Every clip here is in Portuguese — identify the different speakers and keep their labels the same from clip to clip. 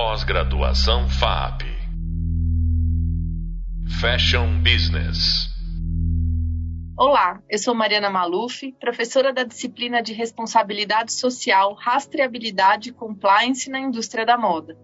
Speaker 1: Pós-graduação FAP. Fashion Business.
Speaker 2: Olá, eu sou Mariana Maluf, professora da disciplina de Responsabilidade Social, Rastreabilidade e Compliance na Indústria da Moda.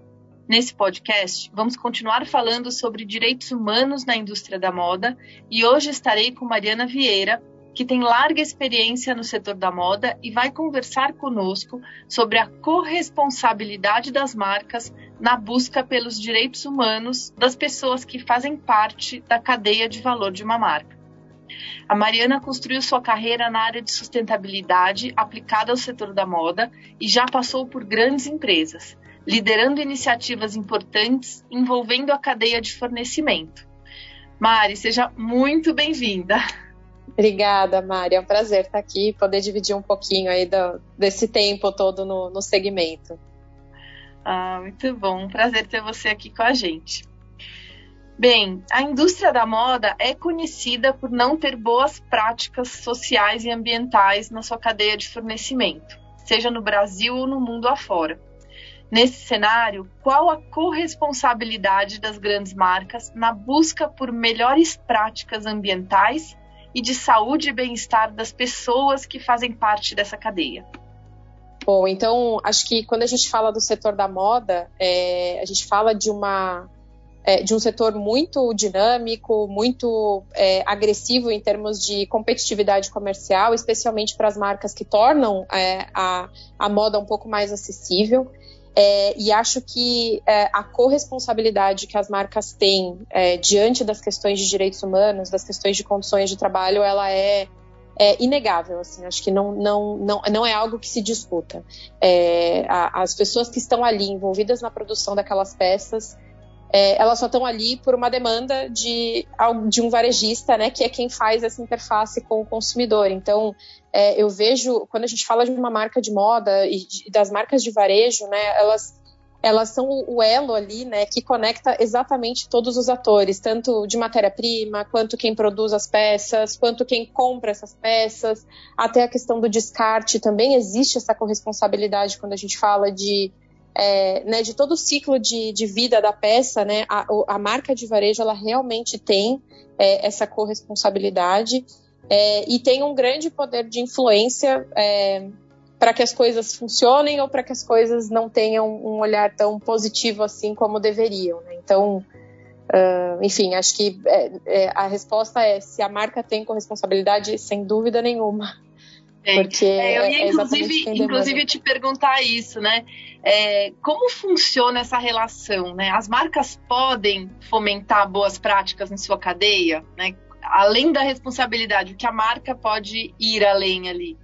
Speaker 2: Nesse podcast, vamos continuar falando sobre direitos humanos na indústria da moda e hoje estarei com Mariana Vieira, que tem larga experiência no setor da moda e vai conversar conosco sobre a corresponsabilidade das marcas na busca pelos direitos humanos das pessoas que fazem parte da cadeia de valor de uma marca. A Mariana construiu sua carreira na área de sustentabilidade aplicada ao setor da moda e já passou por grandes empresas, liderando iniciativas importantes envolvendo a cadeia de fornecimento. Mari, seja muito bem-vinda.
Speaker 3: Obrigada, Mari. É um prazer estar aqui e poder dividir um pouquinho aí do, desse tempo todo no, no segmento.
Speaker 2: Ah, muito bom. Um prazer ter você aqui com a gente. Bem, a indústria da moda é conhecida por não ter boas práticas sociais e ambientais na sua cadeia de fornecimento, seja no Brasil ou no mundo afora. Nesse cenário, qual a corresponsabilidade das grandes marcas na busca por melhores práticas ambientais e de saúde e bem-estar das pessoas que fazem parte dessa cadeia.
Speaker 3: Bom, então acho que quando a gente fala do setor da moda, é, a gente fala de uma é, de um setor muito dinâmico, muito é, agressivo em termos de competitividade comercial, especialmente para as marcas que tornam é, a, a moda um pouco mais acessível. É, e acho que é, a corresponsabilidade que as marcas têm é, diante das questões de direitos humanos, das questões de condições de trabalho, ela é, é inegável. Assim, acho que não, não, não, não é algo que se disputa. É, a, as pessoas que estão ali envolvidas na produção daquelas peças é, elas só estão ali por uma demanda de, de um varejista, né, que é quem faz essa interface com o consumidor. Então, é, eu vejo, quando a gente fala de uma marca de moda e de, das marcas de varejo, né, elas, elas são o elo ali, né, que conecta exatamente todos os atores, tanto de matéria-prima, quanto quem produz as peças, quanto quem compra essas peças, até a questão do descarte também existe essa corresponsabilidade quando a gente fala de é, né, de todo o ciclo de, de vida da peça, né, a, a, marca de varejo ela realmente tem é, essa corresponsabilidade é, e tem um grande poder de influência é, para que as coisas funcionem ou para que as coisas não tenham um olhar tão positivo assim como deveriam. Né? Então, uh, enfim, acho que é, é, a resposta é se a marca tem corresponsabilidade, sem dúvida nenhuma.
Speaker 2: Porque é, eu ia é inclusive, inclusive te perguntar isso, né? É, como funciona essa relação, né? As marcas podem fomentar boas práticas em sua cadeia, né? Além da responsabilidade, o que a marca pode ir além ali?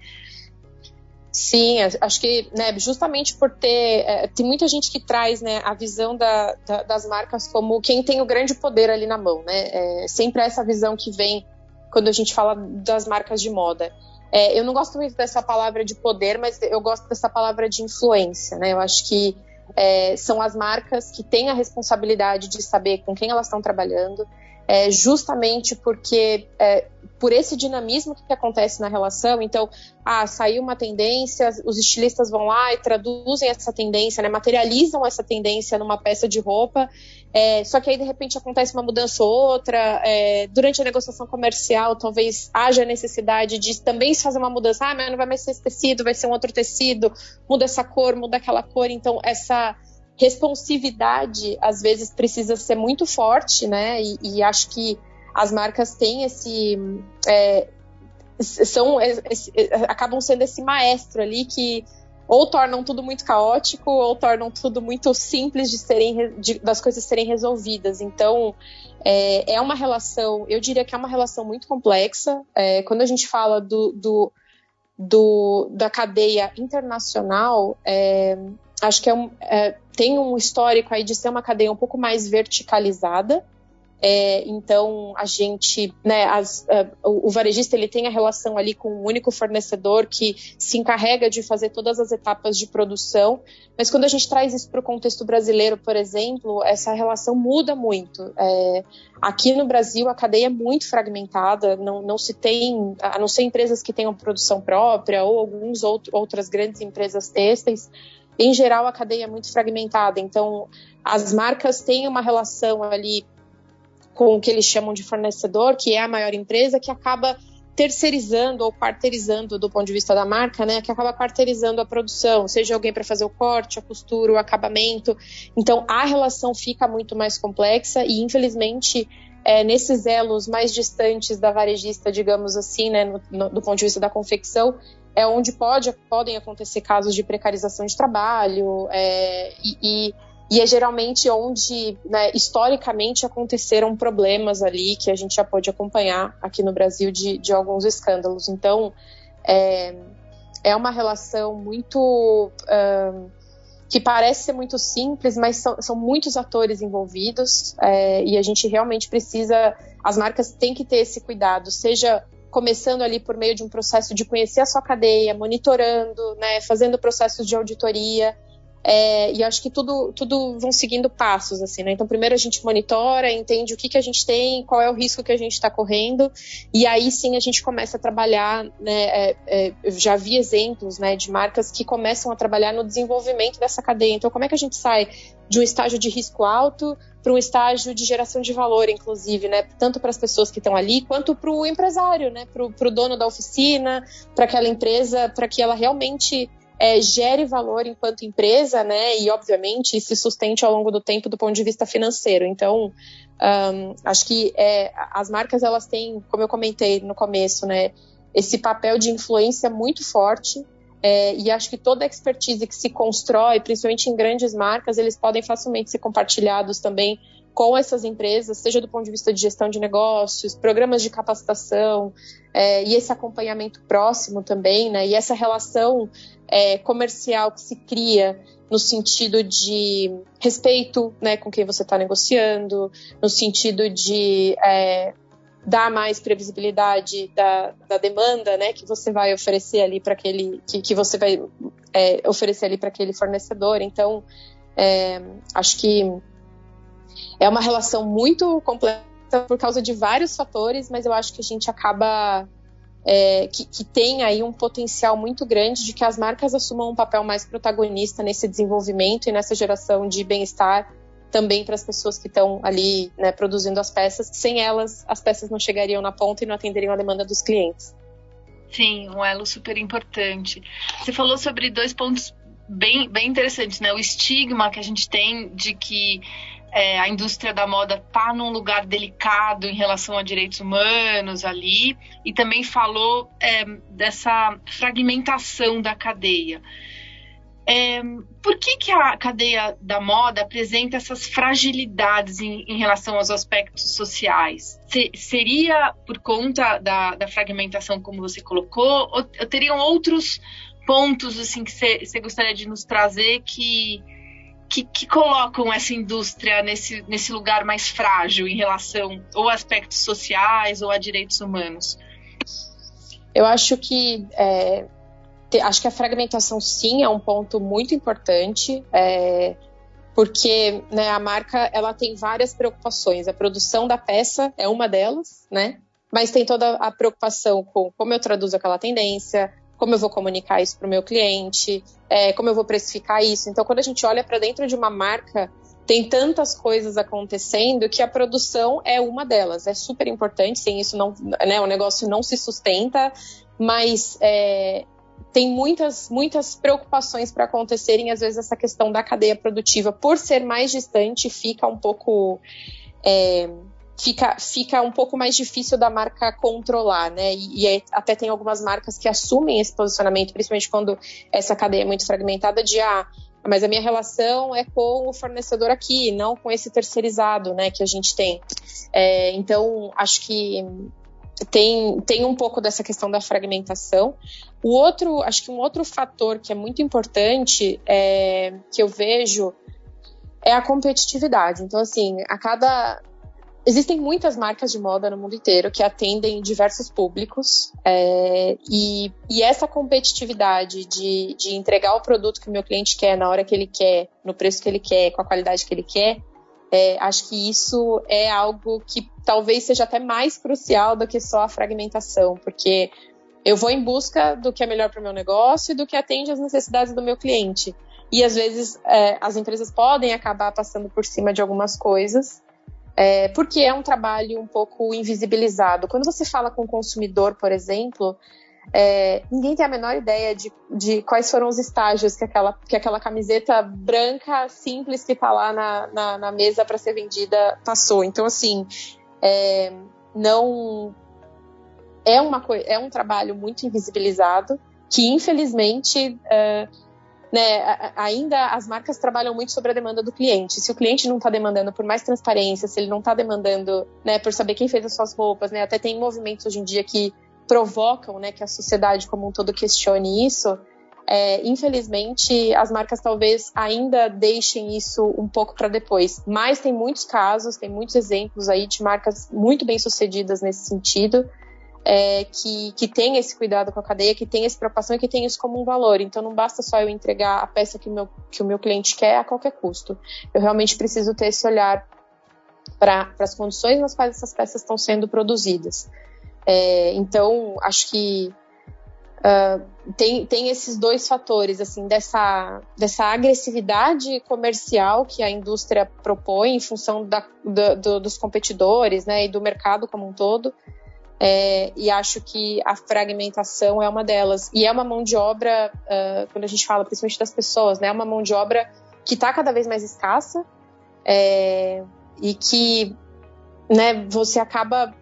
Speaker 3: Sim, acho que né, justamente por ter. É, tem muita gente que traz né, a visão da, da, das marcas como quem tem o grande poder ali na mão, né? É sempre essa visão que vem quando a gente fala das marcas de moda. É, eu não gosto muito dessa palavra de poder, mas eu gosto dessa palavra de influência, né? Eu acho que é, são as marcas que têm a responsabilidade de saber com quem elas estão trabalhando, é, justamente porque é, por esse dinamismo que acontece na relação, então, ah, saiu uma tendência, os estilistas vão lá e traduzem essa tendência, né, materializam essa tendência numa peça de roupa, é, só que aí de repente acontece uma mudança ou outra, é, durante a negociação comercial talvez haja necessidade de também se fazer uma mudança, ah, mas não vai mais ser esse tecido, vai ser um outro tecido, muda essa cor, muda aquela cor, então essa responsividade às vezes precisa ser muito forte, né? E, e acho que as marcas têm esse é, são esse, acabam sendo esse maestro ali que ou tornam tudo muito caótico ou tornam tudo muito simples de serem de, das coisas serem resolvidas. Então é, é, uma relação, eu diria que é uma relação muito complexa. É, quando a gente fala do, do, do da cadeia internacional, é, acho que é um, é, tem um histórico aí de ser uma cadeia um pouco mais verticalizada. É, então a gente, né, as, uh, o, o, varejista ele tem a relação ali com um único fornecedor que se encarrega de fazer todas as etapas de produção, mas quando a gente traz isso para o contexto brasileiro, por exemplo, essa relação muda muito. É, aqui no Brasil a cadeia é muito fragmentada, não, não se tem, a não ser empresas que tenham produção própria ou algumas outras grandes empresas têxteis, em geral, a cadeia é muito fragmentada. Então, as marcas têm uma relação ali com o que eles chamam de fornecedor, que é a maior empresa, que acaba terceirizando ou quarteirizando do ponto de vista da marca, né, que acaba quarteirizando a produção, seja alguém para fazer o corte, a costura, o acabamento. Então a relação fica muito mais complexa e infelizmente é, nesses elos mais distantes da varejista, digamos assim, né, no, no, do ponto de vista da confecção, é onde pode, podem acontecer casos de precarização de trabalho é, e, e é geralmente onde, né, historicamente, aconteceram problemas ali que a gente já pode acompanhar aqui no Brasil de, de alguns escândalos. Então, é, é uma relação muito. que parece ser muito simples, mas são, são muitos atores envolvidos é, e a gente realmente precisa. As marcas têm que ter esse cuidado, seja começando ali por meio de um processo de conhecer a sua cadeia, monitorando, né, fazendo processos de auditoria é, e acho que tudo, tudo vão seguindo passos, assim, né? Então, primeiro a gente monitora, entende o que, que a gente tem, qual é o risco que a gente está correndo, e aí sim a gente começa a trabalhar, né? É, é, eu já vi exemplos, né, de marcas que começam a trabalhar no desenvolvimento dessa cadeia. Então, como é que a gente sai de um estágio de risco alto para um estágio de geração de valor, inclusive, né? Tanto para as pessoas que estão ali, quanto para o empresário, né? Para o dono da oficina, para aquela empresa, para que ela realmente é, gere valor enquanto empresa, né? E obviamente se sustente ao longo do tempo do ponto de vista financeiro. Então, um, acho que é, as marcas elas têm, como eu comentei no começo, né? Esse papel de influência muito forte. É, e acho que toda a expertise que se constrói, principalmente em grandes marcas, eles podem facilmente ser compartilhados também com essas empresas, seja do ponto de vista de gestão de negócios, programas de capacitação é, e esse acompanhamento próximo também, né? E essa relação é, comercial que se cria no sentido de respeito, né, com quem você está negociando, no sentido de é, dar mais previsibilidade da, da, demanda, né, que você vai oferecer ali para aquele, que, que você vai é, oferecer ali para aquele fornecedor. Então, é, acho que é uma relação muito complexa por causa de vários fatores, mas eu acho que a gente acaba é, que, que, tem aí um potencial muito grande de que as marcas assumam um papel mais protagonista nesse desenvolvimento e nessa geração de bem-estar também para as pessoas que estão ali né, produzindo as peças. Sem elas, as peças não chegariam na ponta e não atenderiam a demanda dos clientes.
Speaker 2: Sim, um elo super importante. Você falou sobre dois pontos bem, bem interessantes, né? O estigma que a gente tem de que é, a indústria da moda está num lugar delicado em relação a direitos humanos ali, e também falou é, dessa fragmentação da cadeia. É, por que, que a cadeia da moda apresenta essas fragilidades em, em relação aos aspectos sociais? Se, seria por conta da, da, fragmentação, como você colocou, ou, ou teriam outros pontos assim que você gostaria de nos trazer que que, que, colocam essa indústria nesse, nesse lugar mais frágil em relação ou a aspectos sociais ou a direitos humanos?
Speaker 3: Eu acho que é, acho que a fragmentação sim é um ponto muito importante. É, porque né, a marca ela tem várias preocupações. A produção da peça é uma delas, né? Mas tem toda a preocupação com como eu traduzo aquela tendência, como eu vou comunicar isso para o meu cliente, é, como eu vou precificar isso. Então, quando a gente olha para dentro de uma marca, tem tantas coisas acontecendo que a produção é uma delas. É super importante, sem isso não, né, o negócio não se sustenta, mas é, tem muitas, muitas preocupações para acontecerem. Às vezes essa questão da cadeia produtiva, por ser mais distante, fica um pouco é, fica, fica um pouco mais difícil da marca controlar, né? E, e, até tem algumas marcas que assumem esse posicionamento, principalmente quando essa cadeia é muito fragmentada, de ah, mas a minha relação é com o fornecedor aqui, não com esse terceirizado, né, que a gente tem. É, então, acho que tem, tem um pouco dessa questão da fragmentação. O outro, acho que um outro fator que é muito importante, é, que eu vejo, é a competitividade. Então, assim, a cada Existem muitas marcas de moda no mundo inteiro que atendem diversos públicos é, e, e, essa competitividade de, de entregar o produto que o meu cliente quer na hora que ele quer, no preço que ele quer, com a qualidade que ele quer, é, acho que isso é algo que talvez seja até mais crucial do que só a fragmentação, porque eu vou em busca do que é melhor para o meu negócio e do que atende às necessidades do meu cliente. e às vezes é, as empresas podem acabar passando por cima de algumas coisas, é, porque é um trabalho um pouco invisibilizado. Quando você fala com o consumidor, por exemplo, é, ninguém tem a menor ideia de, de, quais foram os estágios que aquela, que aquela camiseta branca simples que está lá na, na, na mesa para ser vendida passou. Então, assim, é, não é, uma, é um trabalho muito invisibilizado que, infelizmente, é, né, ainda as marcas trabalham muito sobre a demanda do cliente. Se o cliente não está demandando por mais transparência, se ele não está demandando né, por saber quem fez as suas roupas, né, até tem movimentos hoje em dia que provocam né, que a sociedade como um todo questione isso. É, infelizmente, as marcas talvez ainda deixem isso um pouco para depois. Mas tem muitos casos, tem muitos exemplos aí de marcas muito bem sucedidas nesse sentido é, que, que tem esse cuidado com a cadeia, que tem essa preocupação e que tem isso como um valor. Então não basta só eu entregar a peça que meu, que o meu cliente quer a qualquer custo. Eu realmente preciso ter esse olhar para as condições nas quais essas peças estão sendo produzidas. É, então, acho que uh, tem, tem esses dois fatores, assim, dessa, dessa agressividade comercial que a indústria propõe em função da, do, do, dos competidores né, e do mercado como um todo, é, e acho que a fragmentação é uma delas. E é uma mão de obra, uh, quando a gente fala principalmente das pessoas, né, é uma mão de obra que está cada vez mais escassa é, e que né, você acaba.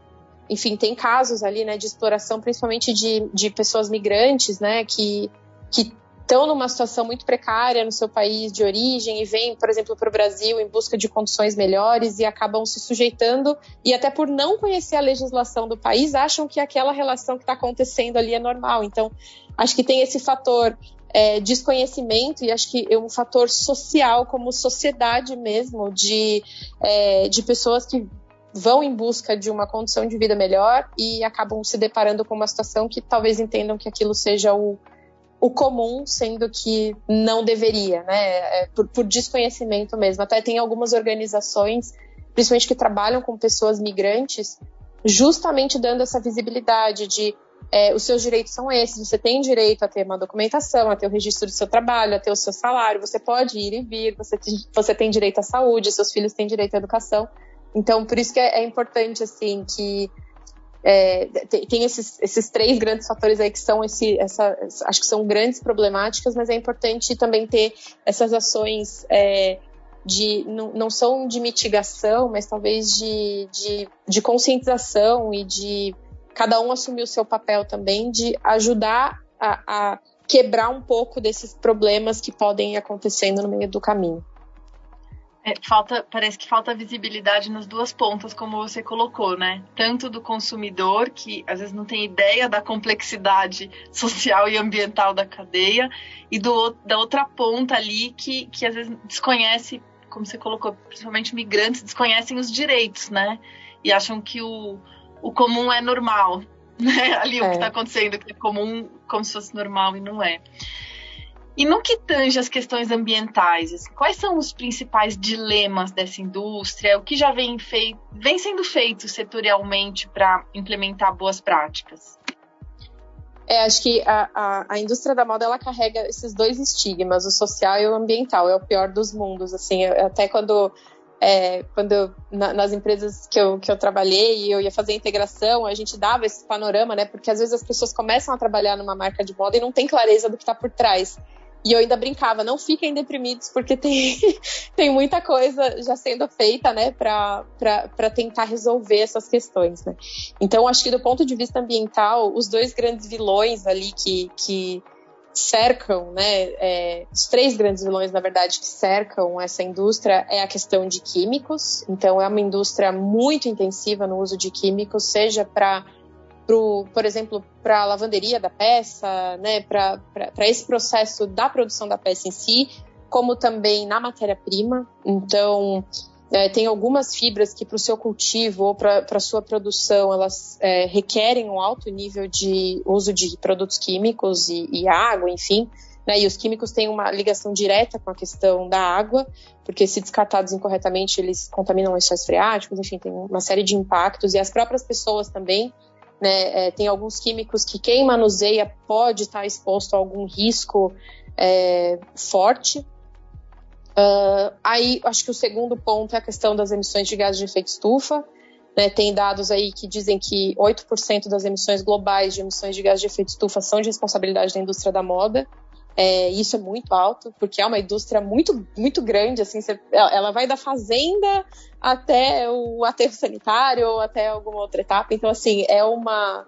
Speaker 3: Enfim, tem casos ali né, de exploração, principalmente de, de pessoas migrantes, né, que, que estão numa situação muito precária no seu país de origem e vêm, por exemplo, para o Brasil em busca de condições melhores e acabam se sujeitando e até por não conhecer a legislação do país acham que aquela relação que está acontecendo ali é normal. Então, acho que tem esse fator é, desconhecimento e acho que é um fator social como sociedade mesmo de, é, de pessoas que vão em busca de uma condição de vida melhor e acabam se deparando com uma situação que talvez entendam que aquilo seja o o comum, sendo que não deveria, né? É por, por, desconhecimento mesmo. Até tem algumas organizações, principalmente que trabalham com pessoas migrantes, justamente dando essa visibilidade de é, os seus direitos são esses, você tem direito a ter uma documentação, a ter o registro do seu trabalho, a ter o seu salário, você pode ir e vir, você tem, você tem direito à saúde, seus filhos têm direito à educação. Então, por isso que é, é importante, assim, que é, tem, tem esses, esses, três grandes fatores aí que são esse, essa, acho que são grandes problemáticas, mas é importante também ter essas ações é, de não, não, são de mitigação, mas talvez de, de, de, conscientização e de cada um assumir o seu papel também de ajudar a, a quebrar um pouco desses problemas que podem ir acontecendo no meio do caminho.
Speaker 2: É, falta, parece que falta visibilidade nas duas pontas, como você colocou, né? Tanto do consumidor, que às vezes não tem ideia da complexidade social e ambiental da cadeia, e do, da outra ponta ali, que, que às vezes desconhece, como você colocou, principalmente migrantes, desconhecem os direitos, né? E acham que o, o comum é normal, né? Ali é. o que está é. acontecendo, que é comum, como se fosse normal e não é. E no que tange as questões ambientais, assim, quais são os principais dilemas dessa indústria? O que já vem, vem sendo feito setorialmente para implementar boas práticas?
Speaker 3: É, acho que a, a, a, indústria da moda ela carrega esses dois estigmas, o social e o ambiental. É o pior dos mundos. Assim, até quando é, quando na, nas empresas que eu, que eu trabalhei e eu ia fazer integração, a gente dava esse panorama, né? Porque às vezes as pessoas começam a trabalhar numa marca de moda e não tem clareza do que está por trás. E eu ainda brincava, não fiquem deprimidos, porque tem, tem muita coisa já sendo feita, né, para tentar resolver essas questões, né. Então, acho que do ponto de vista ambiental, os dois grandes vilões ali que, que cercam, né, é, os três grandes vilões, na verdade, que cercam essa indústria é a questão de químicos. Então, é uma indústria muito intensiva no uso de químicos, seja para pro, por exemplo, para a lavanderia da peça, né, para esse processo da produção da peça em si, como também na matéria-prima. Então, é, tem algumas fibras que para o seu cultivo ou para a sua produção elas é, requerem um alto nível de uso de produtos químicos e, e água, enfim. Né, e os químicos têm uma ligação direta com a questão da água, porque se descartados incorretamente eles contaminam lençóis freáticos, enfim, tem uma série de impactos. E as próprias pessoas também né? É, tem alguns químicos que quem manuseia pode estar exposto a algum risco é, forte. Uh, aí, acho que o segundo ponto é a questão das emissões de gases de efeito estufa. Né, tem dados aí que dizem que 8% das emissões globais de emissões de gases de efeito estufa são de responsabilidade da indústria da moda. É, isso é muito alto, porque é uma indústria muito, muito grande, assim, você, ela vai da fazenda até o aterro sanitário ou até alguma outra etapa. Então, assim, é uma,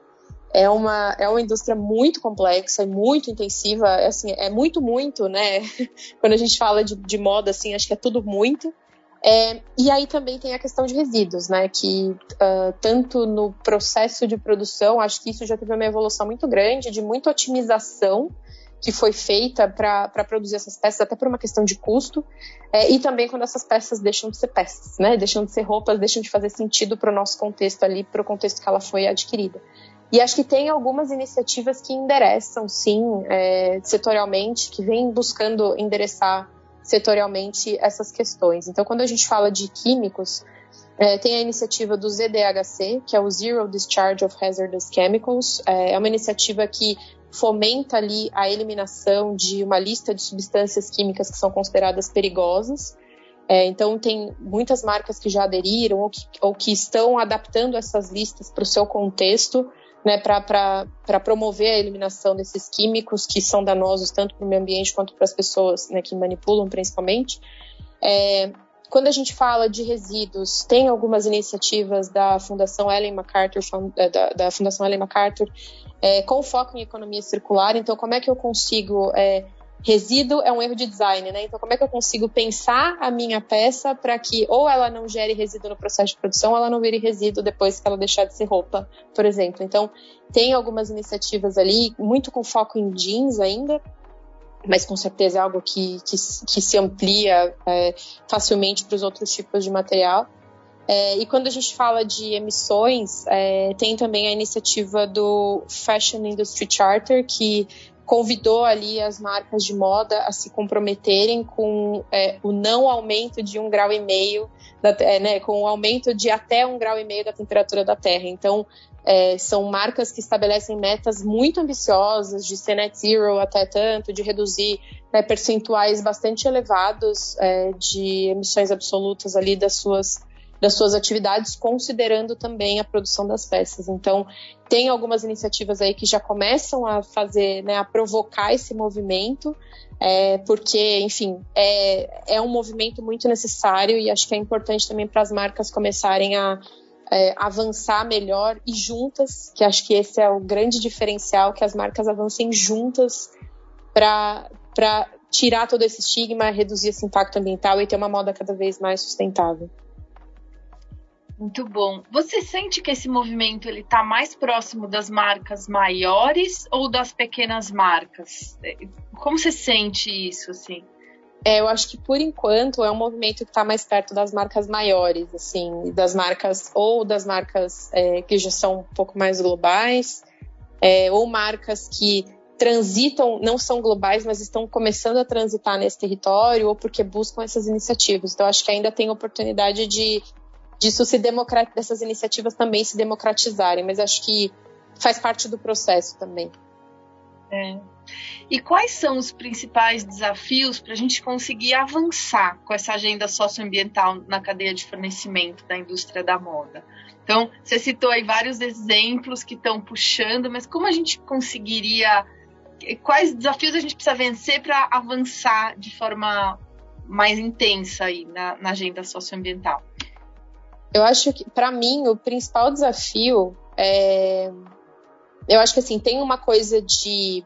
Speaker 3: é uma, é uma indústria muito complexa, muito intensiva, é, assim, é muito, muito, né? Quando a gente fala de, de moda, assim, acho que é tudo muito. É, e aí também tem a questão de resíduos, né? Que uh, tanto no processo de produção, acho que isso já teve uma evolução muito grande, de muita otimização que foi feita para produzir essas peças, até por uma questão de custo, é, e também quando essas peças deixam de ser peças, né? Deixam de ser roupas, deixam de fazer sentido para o nosso contexto ali, para o contexto que ela foi adquirida. E acho que tem algumas iniciativas que endereçam, sim, é, setorialmente, que vêm buscando endereçar setorialmente essas questões. Então, quando a gente fala de químicos, é, tem a iniciativa do ZDHC, que é o Zero Discharge of Hazardous Chemicals. É, é uma iniciativa que fomenta ali a eliminação de uma lista de substâncias químicas que são consideradas perigosas. É, então, tem muitas marcas que já aderiram ou que, ou que estão adaptando essas listas para o seu contexto, né, para promover a eliminação desses químicos que são danosos tanto para o meio ambiente quanto para as pessoas né, que manipulam, principalmente. É, quando a gente fala de resíduos, tem algumas iniciativas da Fundação Ellen MacArthur, da, da Fundação Ellen MacArthur é, com foco em economia circular. Então, como é que eu consigo. É, resíduo é um erro de design, né? Então, como é que eu consigo pensar a minha peça para que ou ela não gere resíduo no processo de produção, ou ela não vire resíduo depois que ela deixar de ser roupa, por exemplo. Então, tem algumas iniciativas ali, muito com foco em jeans ainda, mas com certeza é algo que, que, que se amplia é, facilmente para os outros tipos de material. É, e quando a gente fala de emissões, é, tem também a iniciativa do Fashion Industry Charter, que convidou ali as marcas de moda a se comprometerem com é, o não aumento de um grau e meio, da, é, né, com o aumento de até um grau e meio da temperatura da Terra. Então, é, são marcas que estabelecem metas muito ambiciosas de ser net zero até tanto, de reduzir né, percentuais bastante elevados é, de emissões absolutas ali das suas das suas atividades, considerando também a produção das peças. Então, tem algumas iniciativas aí que já começam a fazer, né, a provocar esse movimento, é, porque, enfim, é, é um movimento muito necessário e acho que é importante também para as marcas começarem a é, avançar melhor e juntas, que acho que esse é o grande diferencial, que as marcas avancem juntas para tirar todo esse estigma, reduzir esse impacto ambiental e ter uma moda cada vez mais sustentável.
Speaker 2: Muito bom. Você sente que esse movimento ele está mais próximo das marcas maiores ou das pequenas marcas? Como você sente isso, assim?
Speaker 3: É, eu acho que por enquanto é um movimento que está mais perto das marcas maiores, assim, das marcas ou das marcas é, que já são um pouco mais globais, é, ou marcas que transitam, não são globais, mas estão começando a transitar nesse território, ou porque buscam essas iniciativas. Então, acho que ainda tem oportunidade de disso se democrat... dessas iniciativas também se democratizarem, mas acho que faz parte do processo também.
Speaker 2: É. E quais são os principais desafios para a gente conseguir avançar com essa agenda socioambiental na cadeia de fornecimento da indústria da moda? Então, você citou aí vários exemplos que estão puxando, mas como a gente conseguiria. Quais desafios a gente precisa vencer para avançar de forma mais intensa aí na, na agenda socioambiental?
Speaker 3: Eu acho que, para mim, o principal desafio é. Eu acho que, assim, tem uma coisa de.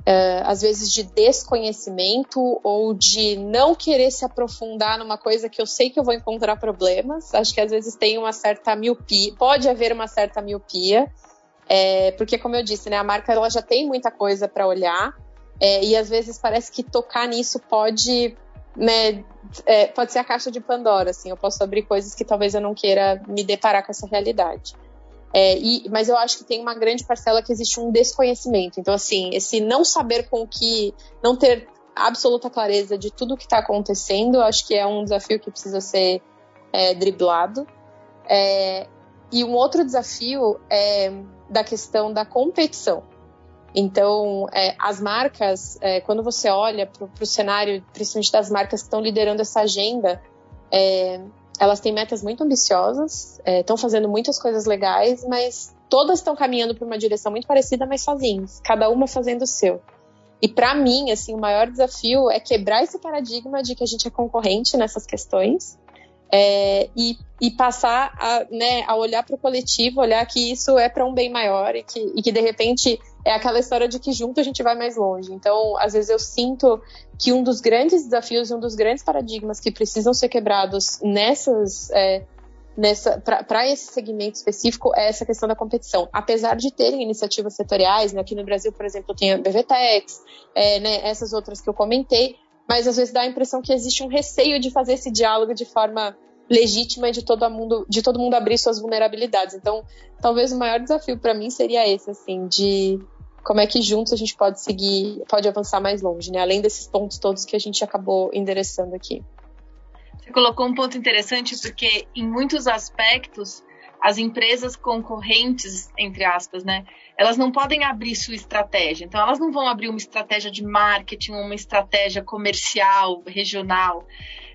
Speaker 3: Uh, às vezes de desconhecimento ou de não querer se aprofundar numa coisa que eu sei que eu vou encontrar problemas. Acho que às vezes tem uma certa miopia, pode haver uma certa miopia, é, porque como eu disse, né, a marca ela já tem muita coisa para olhar é, e às vezes parece que tocar nisso pode né, é, pode ser a caixa de Pandora, assim, eu posso abrir coisas que talvez eu não queira me deparar com essa realidade. É, e, mas eu acho que tem uma grande parcela que existe um desconhecimento. Então, assim, esse não saber com que, não ter absoluta clareza de tudo o que está acontecendo, eu acho que é um desafio que precisa ser é, driblado. É, e um outro desafio é da questão da competição. Então, é, as marcas, é, quando você olha para o cenário, principalmente das marcas que estão liderando essa agenda, é, elas têm metas muito ambiciosas, estão é, fazendo muitas coisas legais, mas todas estão caminhando para uma direção muito parecida, mas sozinhas, cada uma fazendo o seu. E para mim, assim, o maior desafio é quebrar esse paradigma de que a gente é concorrente nessas questões é, e, e, passar a, né, a olhar para o coletivo, olhar que isso é para um bem maior e que, e que de repente é aquela história de que junto a gente vai mais longe. Então, às vezes eu sinto que um dos grandes desafios, um dos grandes paradigmas que precisam ser quebrados nessas é, nessa para esse segmento específico é essa questão da competição. Apesar de terem iniciativas setoriais, né, aqui no Brasil, por exemplo, tem a BVTEX, é, né, essas outras que eu comentei, mas às vezes dá a impressão que existe um receio de fazer esse diálogo de forma legítima e de todo mundo, de todo mundo abrir suas vulnerabilidades. Então, talvez o maior desafio para mim seria esse, assim, de como é que juntos a gente pode seguir, pode avançar mais longe, né? Além desses pontos todos que a gente acabou endereçando aqui.
Speaker 2: Você colocou um ponto interessante porque em muitos aspectos as empresas concorrentes, entre aspas, né, elas não podem abrir sua estratégia. Então, elas não vão abrir uma estratégia de marketing, uma estratégia comercial, regional.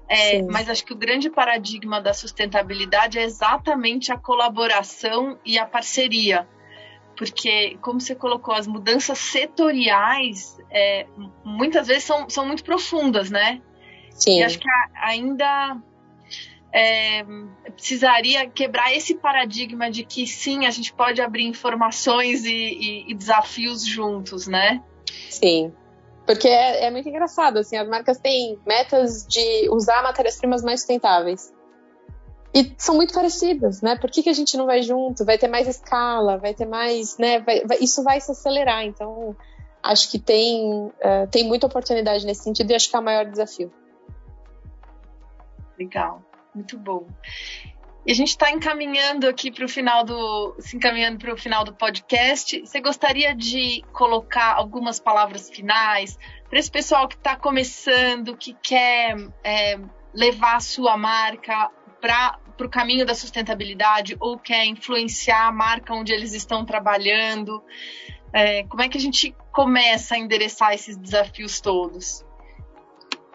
Speaker 2: É, mas acho que o grande paradigma da sustentabilidade é exatamente a colaboração e a parceria. Porque, como você colocou, as mudanças setoriais é, muitas vezes são, são muito profundas, né?
Speaker 3: Sim.
Speaker 2: E acho que ainda é, precisaria quebrar esse paradigma de que sim, a gente pode abrir informações e, e, e desafios juntos, né?
Speaker 3: Sim. Porque é, é, muito engraçado, assim, as marcas têm metas de usar matérias-primas mais sustentáveis. E são muito parecidas, né? Por que, que a gente não vai junto? Vai ter mais escala, vai ter mais, né? Vai, vai, isso vai se acelerar. Então, acho que tem, uh, tem muita oportunidade nesse sentido e acho que é o maior desafio.
Speaker 2: Legal. Muito bom. E a gente está encaminhando aqui para o final do, se encaminhando para o final do podcast. Você gostaria de colocar algumas palavras finais para esse pessoal que está começando, que quer é, levar a sua marca para o caminho da sustentabilidade ou quer influenciar a marca onde eles estão trabalhando? É, como é que a gente começa a endereçar esses desafios todos?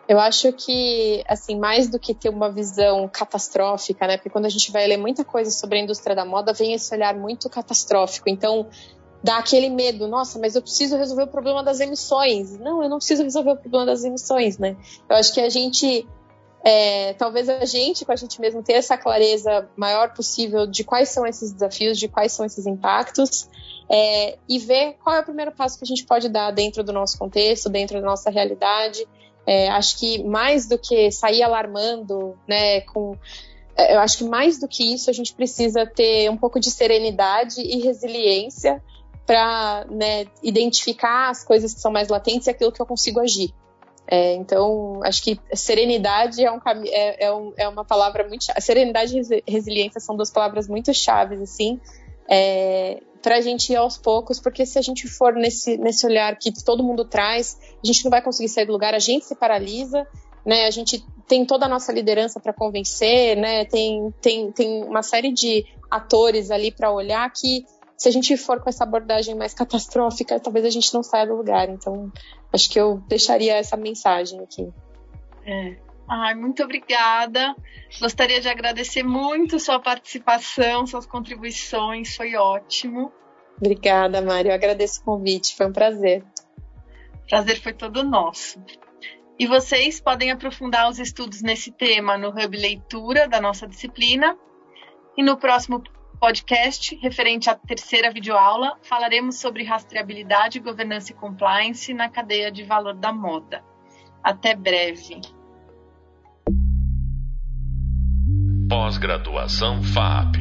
Speaker 3: Eu acho que, assim, mais do que ter uma visão catastrófica, né? Porque quando a gente vai ler muita coisa sobre a indústria da moda, vem esse olhar muito catastrófico. Então, dá aquele medo, nossa, mas eu preciso resolver o problema das emissões. Não, eu não preciso resolver o problema das emissões, né? Eu acho que a gente, é, talvez a gente, com a gente mesmo, ter essa clareza maior possível de quais são esses desafios, de quais são esses impactos, é, e ver qual é o primeiro passo que a gente pode dar dentro do nosso contexto, dentro da nossa realidade, é, acho que mais do que sair alarmando, né, com é, eu acho que mais do que isso a gente precisa ter um pouco de serenidade e resiliência para né, identificar as coisas que são mais latentes e aquilo que eu consigo agir. É, então, acho que serenidade é, um, é, é, um, é uma palavra muito. Serenidade e resiliência são duas palavras muito chaves, assim, é, para a gente ir aos poucos, porque se a gente for nesse, nesse olhar que todo mundo traz, a gente não vai conseguir sair do lugar, a gente se paralisa, né? A gente tem toda a nossa liderança para convencer, né? Tem, tem, tem uma série de atores ali para olhar que se a gente for com essa abordagem mais catastrófica, talvez a gente não saia do lugar. Então, acho que eu deixaria essa mensagem aqui.
Speaker 2: É. Ai, muito obrigada. Gostaria de agradecer muito sua participação, suas contribuições, foi ótimo.
Speaker 3: Obrigada, Mário. Eu agradeço o convite, foi um prazer.
Speaker 2: Prazer foi todo nosso. E vocês podem aprofundar os estudos nesse tema no Hub Leitura da nossa disciplina. E no próximo podcast, referente à terceira videoaula, falaremos sobre rastreabilidade, governança e compliance na cadeia de valor da moda. Até breve.
Speaker 1: Pós-graduação FAP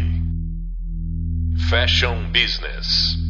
Speaker 1: Fashion Business